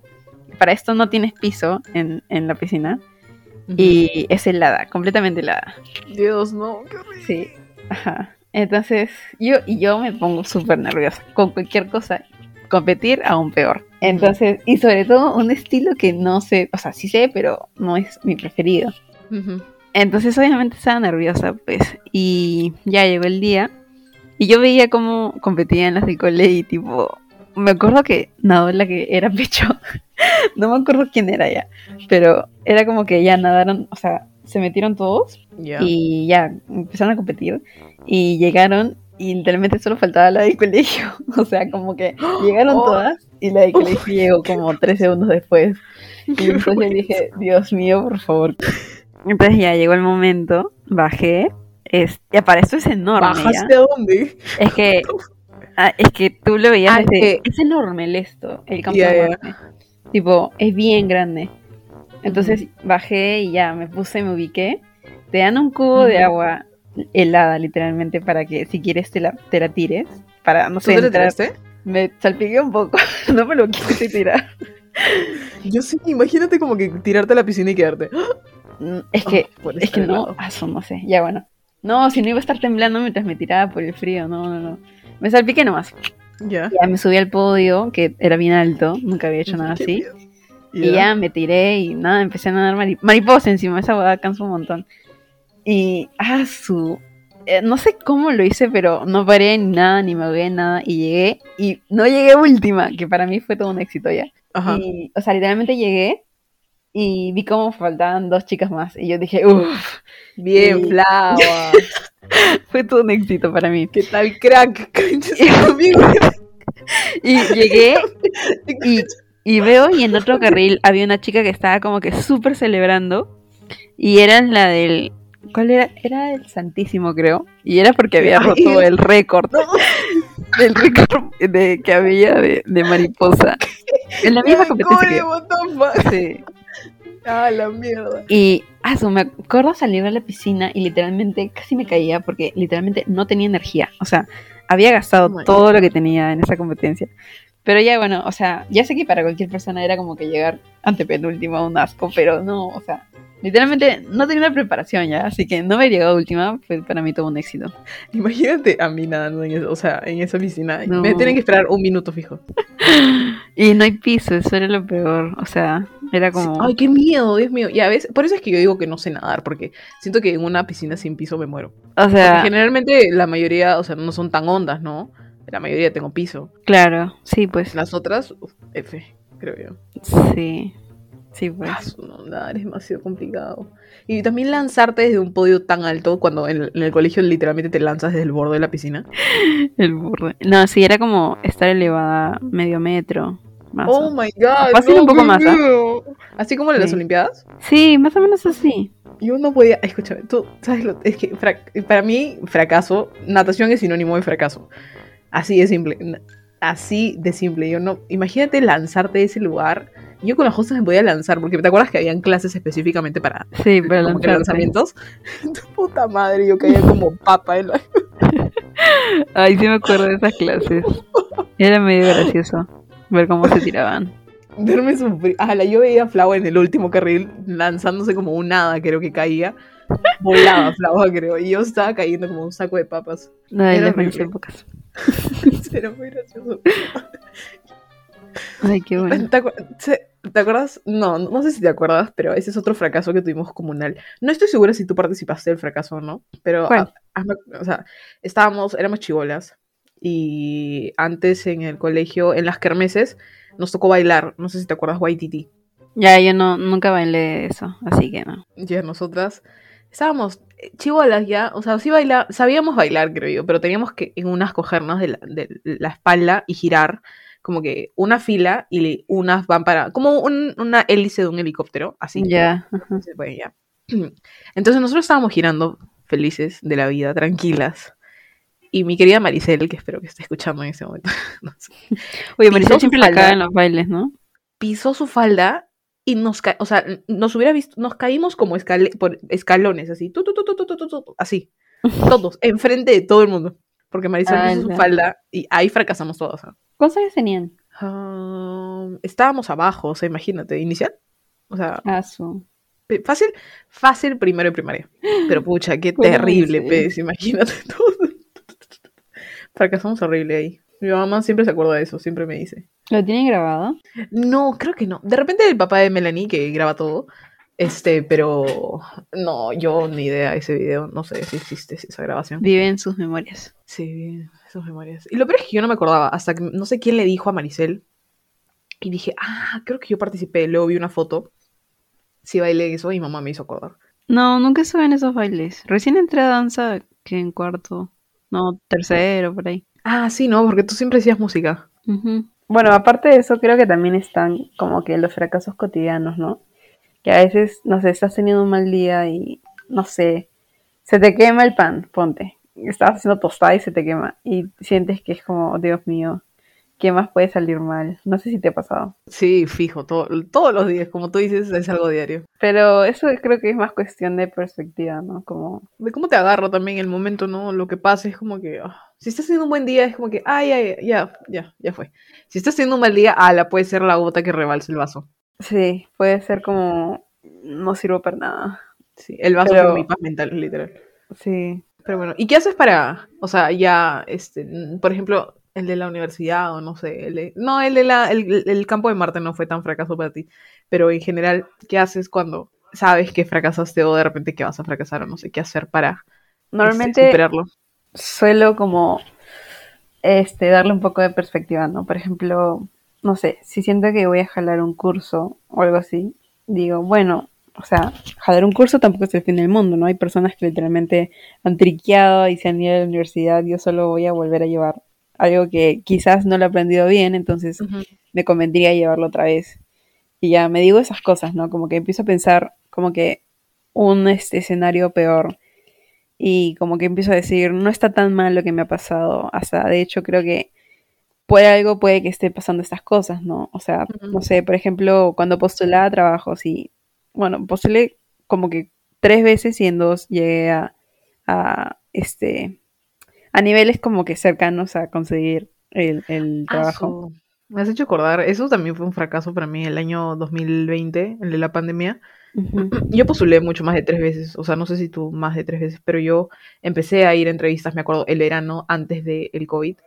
Para esto no tienes piso en, en la piscina y es helada, completamente helada. Dios, no. qué horrible. Sí, ajá. Entonces, yo y yo me pongo súper nerviosa con cualquier cosa. Competir aún peor. Entonces, y sobre todo un estilo que no sé, o sea, sí sé, pero no es mi preferido. Entonces, obviamente estaba nerviosa, pues. Y ya llegó el día. Y yo veía cómo competían las del cole y tipo. Me acuerdo que nadó la que era pecho. no me acuerdo quién era ya. Pero era como que ya nadaron, o sea, se metieron todos Ya. y ya empezaron a competir. Y llegaron y literalmente solo faltaba la del colegio. O sea, como que llegaron Oh. todas y la del colegio llegó como tres segundos después. Y entonces dije, Dios mío, por favor. Entonces ya llegó el momento, bajé. Es, ya para esto es enorme. ya. ¿Bajaste a dónde? Es que, ah, es que tú lo veías Ah, desde. que- Es enorme el esto, el campo de. Tipo, es bien grande. Entonces bajé y ya me puse, me ubiqué. Te dan un cubo de agua helada, literalmente, para que si quieres te la, te la tires. Para, no ¿Tú sé, te entrar- tiraste? me salpiqué un poco. no me lo quise tirar. Yo sí, imagínate como que tirarte a la piscina y quedarte. Mm, Es que, Ah, es que no, helado. aso, no sé, ya bueno. No, si no iba a estar temblando mientras me tiraba por el frío, no, no, no. Me salpiqué nomás. Ya. Ya me subí al podio, que era bien alto, nunca había hecho nada así. Y ya me tiré y nada, empecé a nadar mari- mariposa encima, esa hueá cansa un montón. Y, ah, su. eh, no sé cómo lo hice, pero no paré ni nada, ni me ahogué en nada. Y llegué, y no llegué última, que para mí fue todo un éxito ya. Ajá. Y, o sea, literalmente llegué y vi cómo faltaban dos chicas más. Y yo dije, uff, Bien, y- Flava. fue todo un éxito para mí. ¿Qué tal, crack? Y llegué y, y veo y en otro carril había una chica que estaba como que súper celebrando y era la del... ¿Cuál era? Era el Santísimo, creo. Y era porque había Ay. roto el récord. No. El récord de, que había de, de mariposa. En la misma competencia que yo. what the fuck? Sí. Ah, la mierda. Y ah, me acuerdo salir a la piscina y literalmente casi me caía porque literalmente no tenía energía. O sea, había gastado Oh todo lo que tenía en esa competencia. Pero ya bueno, o sea, ya sé que para cualquier persona era como que llegar ante penúltima un asco, pero no, o sea, literalmente no tenía una preparación ya, así que no haber llegado última fue para mí todo un éxito. Imagínate a mí nadando en eso, o sea, en esa piscina. No. Me tienen que esperar un minuto fijo. Y no hay piso, eso era lo peor, o sea, era como... Ay, qué miedo, Dios mío. Ya ves, por eso es que yo digo que no sé nadar, porque siento que en una piscina sin piso me muero. o Porque sea, generalmente la mayoría, o sea, no son tan hondas, ¿no? La mayoría tengo piso. claro, sí, pues, Las otras, uf, F, creo yo. sí, sí, pues. Ah, no, es demasiado complicado. Y también lanzarte desde un podio tan alto, cuando en, el- en el colegio literalmente te lanzas desde el borde de la piscina. El burro. No, sí, era como estar elevada medio metro. Más Oh o- my god. Fácil no, un poco más, ¿ah? Así como en las Sí. Olimpiadas. Sí, más o menos así. Yo no podía, escúchame, tú, ¿sabes lo? Es que para mí, fracaso, natación es sinónimo de fracaso. Así de simple, así de simple. Yo no, imagínate lanzarte de ese lugar. Yo con las cosas me podía lanzar, porque te acuerdas que habían clases específicamente para Sí, lanzarse. lanzamientos. Tu puta madre, yo caía como papa en la... Ay, sí me acuerdo de esas clases. Era medio gracioso ver cómo se tiraban. verme sufrir. Ajá, yo veía a Flava en el último carril lanzándose como un hada, creo que caía. Volaba Flava, creo. Y yo estaba cayendo como un saco de papas. No, Era las épocas. Era muy gracioso. Ay, qué bueno. ¿Te ¿Te acuerdas? No, no sé si te acuerdas, pero ese es otro fracaso que tuvimos comunal. No estoy segura si tú participaste del fracaso o no, pero ah, hazme- o sea, estábamos, éramos chivolas y antes en el colegio, en las kermeses, nos tocó bailar. No sé si te acuerdas, Waititi. Ya, yo no, nunca bailé eso, así que no. Ya nosotras estábamos eh, chivolas ya, o sea, sí baila, sabíamos bailar, creo yo, pero teníamos que en unas cogernos de la, de la espalda y girar como que una fila y unas van para, como un, una hélice de un helicóptero, así. Ya. Yeah. Entonces. Pues, Entonces nosotros estábamos girando felices de la vida, tranquilas. Y mi querida Maricel, que espero que esté escuchando en ese momento. no sé. Oye, Maricel siempre falda, la caga en los bailes, ¿no? Pisó su falda y nos, o sea, nos hubiera visto, nos caímos como escal por escalones, así, tu, tu, tu, así, todos, enfrente de todo el mundo, porque Marisol hizo ah, su falda y ahí fracasamos todos. ¿no? ¿Cuántos años tenían? Ah, estábamos abajo, o sea, imagínate, inicial. O sea, Ah, fácil, fácil primero y primaria. Pero pucha, qué ¿Cómo terrible, pez, imagínate todo. Fracasamos horrible ahí. Mi mamá siempre se acuerda de eso, siempre me dice. ¿Lo tienen grabado? No, creo que no. De repente el papá de Melanie, que graba todo, este, pero no, yo ni idea de ese video, no sé si existe esa grabación. Vive en sus memorias. Sí, bien, esas memorias. Y lo peor es que yo no me acordaba, hasta que no sé quién le dijo a Maricel. Y dije, ah, creo que yo participé. Luego vi una foto. Sí, bailé eso y mamá me hizo acordar. No, nunca estuve en esos bailes. Recién entré a danza que en cuarto. No, tercero, por ahí. Ah, sí, no, porque tú siempre hacías música. Bueno, aparte de eso, creo que también están como que los fracasos cotidianos, ¿no? Que a veces, no sé, estás teniendo un mal día y, no sé, se te quema el pan, ponte. Estás haciendo tostada y se te quema. Y sientes que es como, Dios mío, ¿qué más puede salir mal? No sé si te ha pasado. Sí, fijo, todo- todos los días, como tú dices, es algo diario. Pero eso creo que es más cuestión de perspectiva, ¿no? Como, De cómo te agarra también el momento, ¿no? Lo que pasa es como que, ah, si estás teniendo un buen día, es como que, ay, ay, ya, ya, ya fue. Si estás teniendo un mal día, ala, puede ser la gota que rebalse el vaso. sí, puede ser como, no sirvo para nada. Sí, el vaso Pero- por mi paz mental, literal. Sí. Pero bueno, ¿y qué haces para, o sea, ya, este, por ejemplo, el de la universidad o no sé, el de- no, el de la, el, el campo de Marte no fue tan fracaso para ti, pero en general, ¿qué haces cuando sabes que fracasaste o de repente que vas a fracasar o no sé qué hacer para este, Normalmente superarlo? suelo como este darle un poco de perspectiva, ¿no? Por ejemplo, no sé, si siento que voy a jalar un curso o algo así, digo, bueno, o sea, jalar un curso tampoco es el fin del mundo, ¿no? Hay personas que literalmente han triqueado y se han ido a la universidad, yo solo voy a volver a llevar algo que quizás no lo he aprendido bien, entonces me convendría llevarlo otra vez. Y ya me digo esas cosas, ¿no? Como que empiezo a pensar como que un este, escenario peor. Y como que empiezo a decir, no está tan mal lo que me ha pasado. Hasta, de hecho, creo que puede algo, puede que esté pasando estas cosas, ¿no? O sea, no sé, por ejemplo, cuando postulaba a trabajos y, bueno, postulé como que tres veces y en dos llegué a, a este, a niveles como que cercanos a conseguir el, el Ah, trabajo. Me has hecho acordar, eso también fue un fracaso para mí el año 2020, el de la pandemia. Yo postulé mucho más de tres veces, o sea, no sé si tú más de tres veces, pero yo empecé a ir a entrevistas, me acuerdo, el verano antes del COVID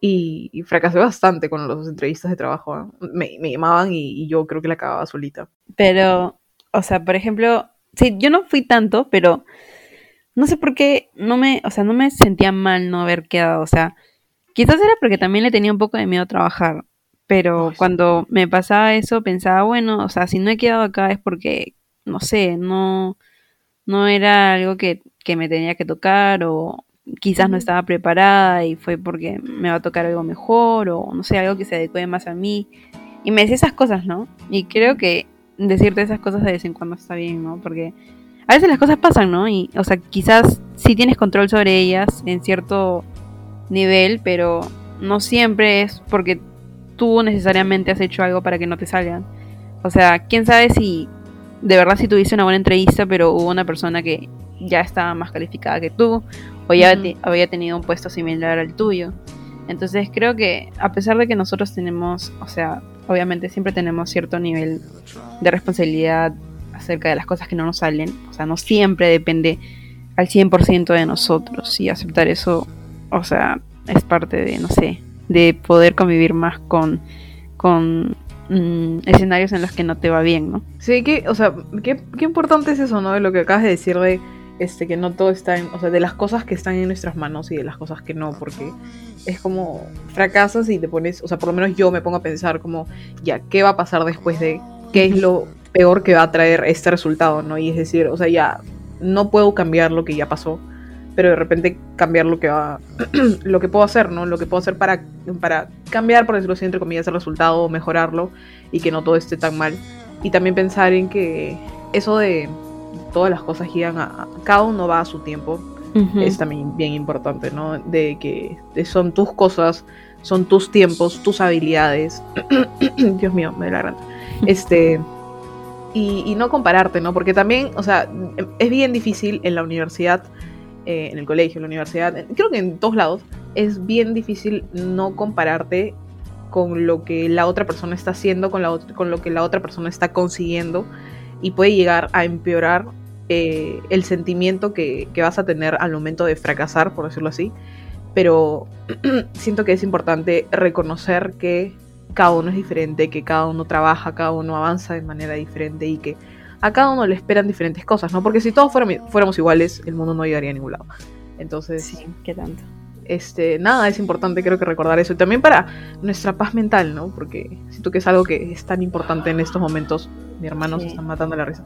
y, y fracasé bastante con las entrevistas de trabajo. ¿ah? Me, me llamaban y, y yo creo que la acababa solita. Pero, o sea, por ejemplo, sí, yo no fui tanto, pero no sé por qué no me, o sea, no me sentía mal no haber quedado, o sea, quizás era porque también le tenía un poco de miedo a trabajar, pero Ay, cuando me pasaba eso pensaba, bueno, o sea, si no he quedado acá es porque, no sé, no, no era algo que, que me tenía que tocar o quizás no estaba preparada y fue porque me va a tocar algo mejor o no sé, algo que se adecue más a mí. Y me decía esas cosas, ¿no? Y creo que decirte esas cosas de vez en cuando está bien, ¿no? Porque a veces las cosas pasan, ¿no? Y, o sea, quizás sí tienes control sobre ellas en cierto nivel, pero no siempre es porque tú necesariamente has hecho algo para que no te salgan. O sea, quién sabe si de verdad si tuviste una buena entrevista, pero hubo una persona que ya estaba más calificada que tú, o ya te- había tenido un puesto similar al tuyo. Entonces creo que a pesar de que nosotros tenemos, o sea, obviamente siempre tenemos cierto nivel de responsabilidad acerca de las cosas que no nos salen, o sea, no siempre depende al 100% de nosotros y aceptar eso, o sea, es parte de, no sé, de poder convivir más con, con mm, escenarios en los que no te va bien, ¿no? Sí, que, o sea, qué, qué importante es eso, ¿no? De lo que acabas de decir de este, que no todo está en, o sea, de las cosas que están en nuestras manos y de las cosas que no, porque es como fracasas y te pones, o sea, por lo menos yo me pongo a pensar como, ya, ¿qué va a pasar después de qué es lo peor que va a traer este resultado, ¿no? Y es decir, o sea, ya, no puedo cambiar lo que ya pasó, pero de repente cambiar lo que va, lo que puedo hacer, ¿no? Lo que puedo hacer para, para cambiar, por decirlo así, entre comillas, el resultado, mejorarlo y que no todo esté tan mal. Y también pensar en que eso de todas las cosas giran a, cada uno va a su tiempo es también bien importante, ¿no? De que son tus cosas, son tus tiempos, tus habilidades. Dios mío, me da la Este. Y, no compararte, ¿no? Porque también, o sea, es bien difícil en la universidad, eh, en el colegio, en la universidad, creo que en todos lados, es bien difícil no compararte con lo que la otra persona está haciendo, con, la, con lo que la otra persona está consiguiendo y puede llegar a empeorar eh, el sentimiento que, vas a tener al momento de fracasar, por decirlo así. Pero siento que es importante reconocer que cada uno es diferente, que cada uno trabaja, cada uno avanza de manera diferente y que a cada uno le esperan diferentes cosas, ¿no? Porque si todos fuéramos, iguales, el mundo no llegaría a ningún lado. Entonces, sí, ¿qué tanto? Este, nada, es importante creo que recordar eso. Y también para nuestra paz mental, ¿no? Porque siento que es algo que es tan importante en estos momentos. Mi hermano se está matando la risa.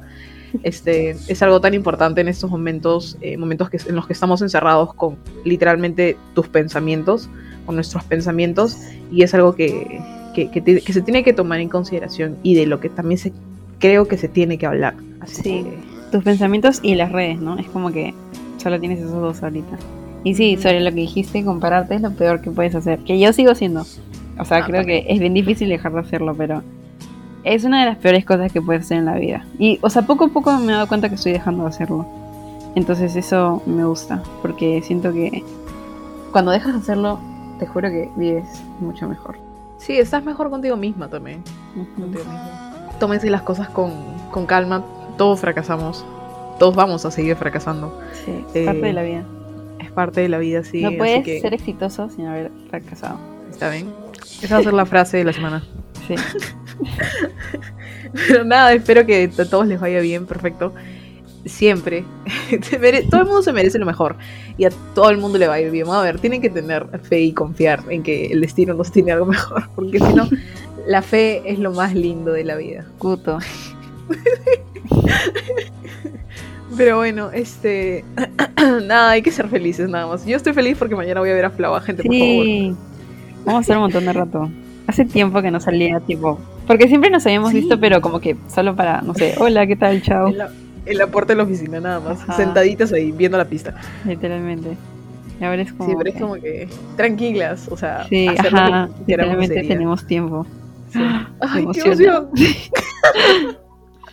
Este, es algo tan importante en estos momentos, eh, momentos que, en los que estamos encerrados con literalmente tus pensamientos, con nuestros pensamientos, y es algo que, que, que, se tiene que tomar en consideración y de lo que también se, creo que se tiene que hablar. Así sí, tus pensamientos y las redes, ¿no? Es como que solo tienes esos dos ahorita. Y sí, sobre lo que dijiste, compararte es lo peor que puedes hacer. Que yo sigo siendo. O sea, ah, creo que es bien difícil dejar de hacerlo, pero es una de las peores cosas que puedes hacer en la vida. Y, o sea, poco a poco me he dado cuenta que estoy dejando de hacerlo. Entonces eso me gusta, porque siento que cuando dejas de hacerlo, te juro que vives mucho mejor. Sí, estás mejor contigo misma también. Tómense las cosas con, con, calma. Todos fracasamos. Todos vamos a seguir fracasando. Sí, es parte de la vida parte de la vida, sí. No puedes ser exitoso sin haber fracasado. Está bien. Esa va a ser la frase de la semana. Sí. Pero nada, espero que a todos les vaya bien, perfecto. Siempre. todo el mundo se merece lo mejor. Y a todo el mundo le va a ir bien. a ver, tienen que tener fe y confiar en que el destino nos tiene algo mejor. Porque si no, la fe es lo más lindo de la vida. Cuto. Pero bueno, este. nada, hay que ser felices nada más. Yo estoy feliz porque mañana voy a ver a Flava, gente, por favor. Vamos a hacer un montón de rato. Hace tiempo que no salía, tipo. Porque siempre nos habíamos visto, pero como que solo para, no sé, hola, ¿qué tal? Chao. En la, puerta de la oficina, nada más. Sentaditas ahí, viendo la pista. Literalmente. Y ahora es como. Sí, pero es como que. Tranquilas, o sea. Sí, ajá. Literalmente tenemos tiempo. Ay, qué emoción.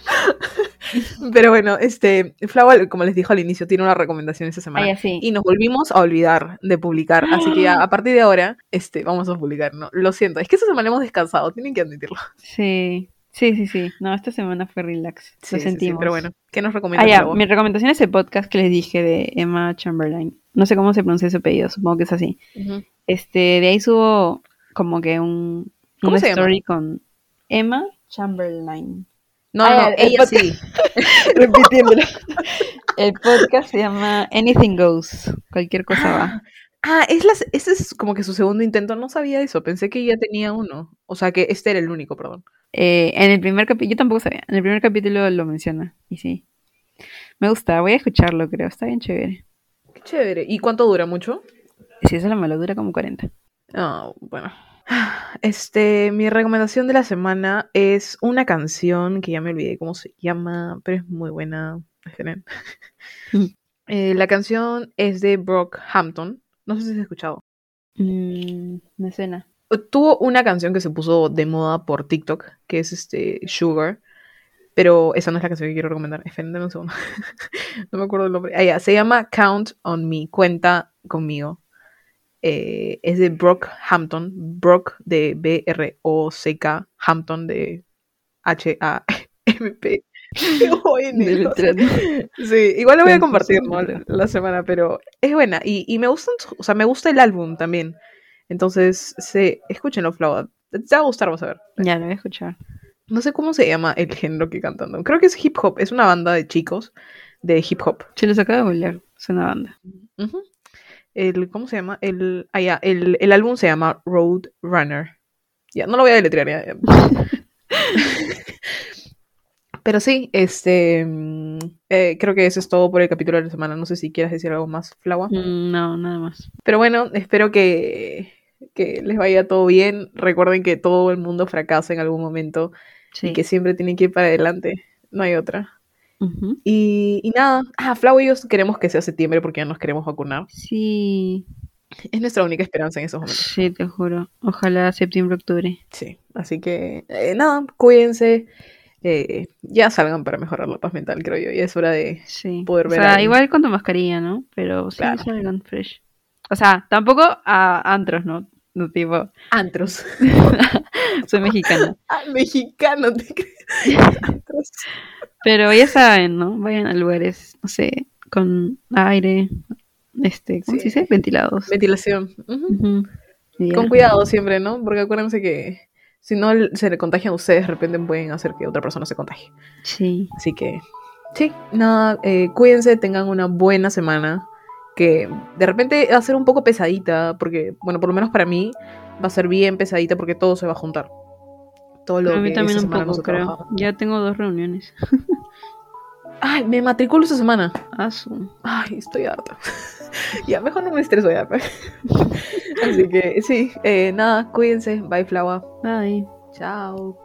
Pero bueno, este, Flower, como les dijo al inicio, tiene una recomendación esta semana. Y nos volvimos a olvidar de publicar. Así que a partir de ahora, este, vamos a publicar. No, lo siento, es que esta semana hemos descansado, tienen que admitirlo. Sí. Sí, sí, sí. No, esta semana fue relax. lo sentimos. pero bueno, ¿qué nos recomiendas? Ah, mi recomendación es el podcast que les dije de Emma Chamberlain. No sé cómo se pronuncia su apellido, supongo que es así. Este, de ahí subo como que un, una story con Emma Chamberlain. No, no, ella sí. Repitiéndolo. El podcast se llama Anything Goes. Cualquier cosa va. Ah, es la, ese es como que su segundo intento. No sabía eso. Pensé que ya tenía uno. O sea, que este era el único, perdón. Eh, en el primer capítulo, yo tampoco sabía. En el primer capítulo lo menciona. Y sí. Me gusta. Voy a escucharlo, creo. Está bien chévere. Qué chévere. ¿Y cuánto dura? ¿Mucho? Sí, eso es la mala. Dura como 40. Ah, bueno. Este, mi recomendación de la semana es una canción que ya me olvidé cómo se llama, pero es muy buena. Eh, la canción es de Brockhampton. No sé si has escuchado. Mm, me suena. Tuvo una canción que se puso de moda por TikTok, que es este Sugar. Pero esa no es la canción que quiero recomendar. Espérenme un segundo. no me acuerdo el nombre. Ah, ya. Se llama Count on Me. Cuenta conmigo. Eh, es de Brockhampton, Brock de B-R-O-C-K, Hampton de H-A-M-P. sí, igual lo voy a compartir la, semana, pero es buena y, me gusta, o sea, me gusta el álbum también. Entonces, sí, escúchenlo, Flower. Te va a gustar, vas a ver. Ya, lo voy a escuchar. No sé cómo se llama el género que cantan. Creo que es hip hop. Es una banda de chicos de hip hop. Se los acabo de googlear. Es una banda. El, ¿Cómo se llama? El, ah, ya, el, el álbum se llama Road Runner. Ya, no lo voy a deletrear. ya, ya. Pero sí, este. mm, eh, creo que eso es todo por el capítulo de la semana. No sé si quieres decir algo más, Flawa. Mm, No, nada más. Pero bueno, espero que, que les vaya todo bien. Recuerden que todo el mundo fracasa en algún momento Sí. y que siempre tienen que ir para adelante. No hay otra. Y, y nada, ah, Flau y yo queremos que sea septiembre porque ya nos queremos vacunar. Sí, Es nuestra única esperanza en esos momentos. sí, te juro. Ojalá septiembre, octubre. Sí, así que eh, nada, cuídense. eh, ya salgan para mejorar la paz mental, creo yo. Ya es hora de... Sí. Poder o ver sea, ahí. igual con tu mascarilla, ¿no? Pero sí Claro. salgan fresh. O sea, tampoco a antros, ¿no? No tipo, Antros. soy mexicana. Ah, mexicano, ¿te crees? Antros. Pero ya saben, ¿no? Vayan a lugares, no sé, con aire, este, ¿cómo Sí. se dice? Ventilados. Ventilación. Ya. Con cuidado siempre, ¿no? Porque acuérdense que si no se le contagian a ustedes, de repente pueden hacer que otra persona se contagie. Sí. Así que, sí, nada, eh, cuídense, tengan una buena semana. Que de repente va a ser un poco pesadita, porque, bueno, por lo menos para mí va a ser bien pesadita porque todo se va a juntar. Todo lo A mí que también un poco, creo. Ya tengo dos reuniones. Ay, me matriculo esta semana. Ah. Ay, estoy harta. ya, mejor no me estreso ya. Así que, sí, eh, nada, cuídense. Bye, Flava. Bye. Chao.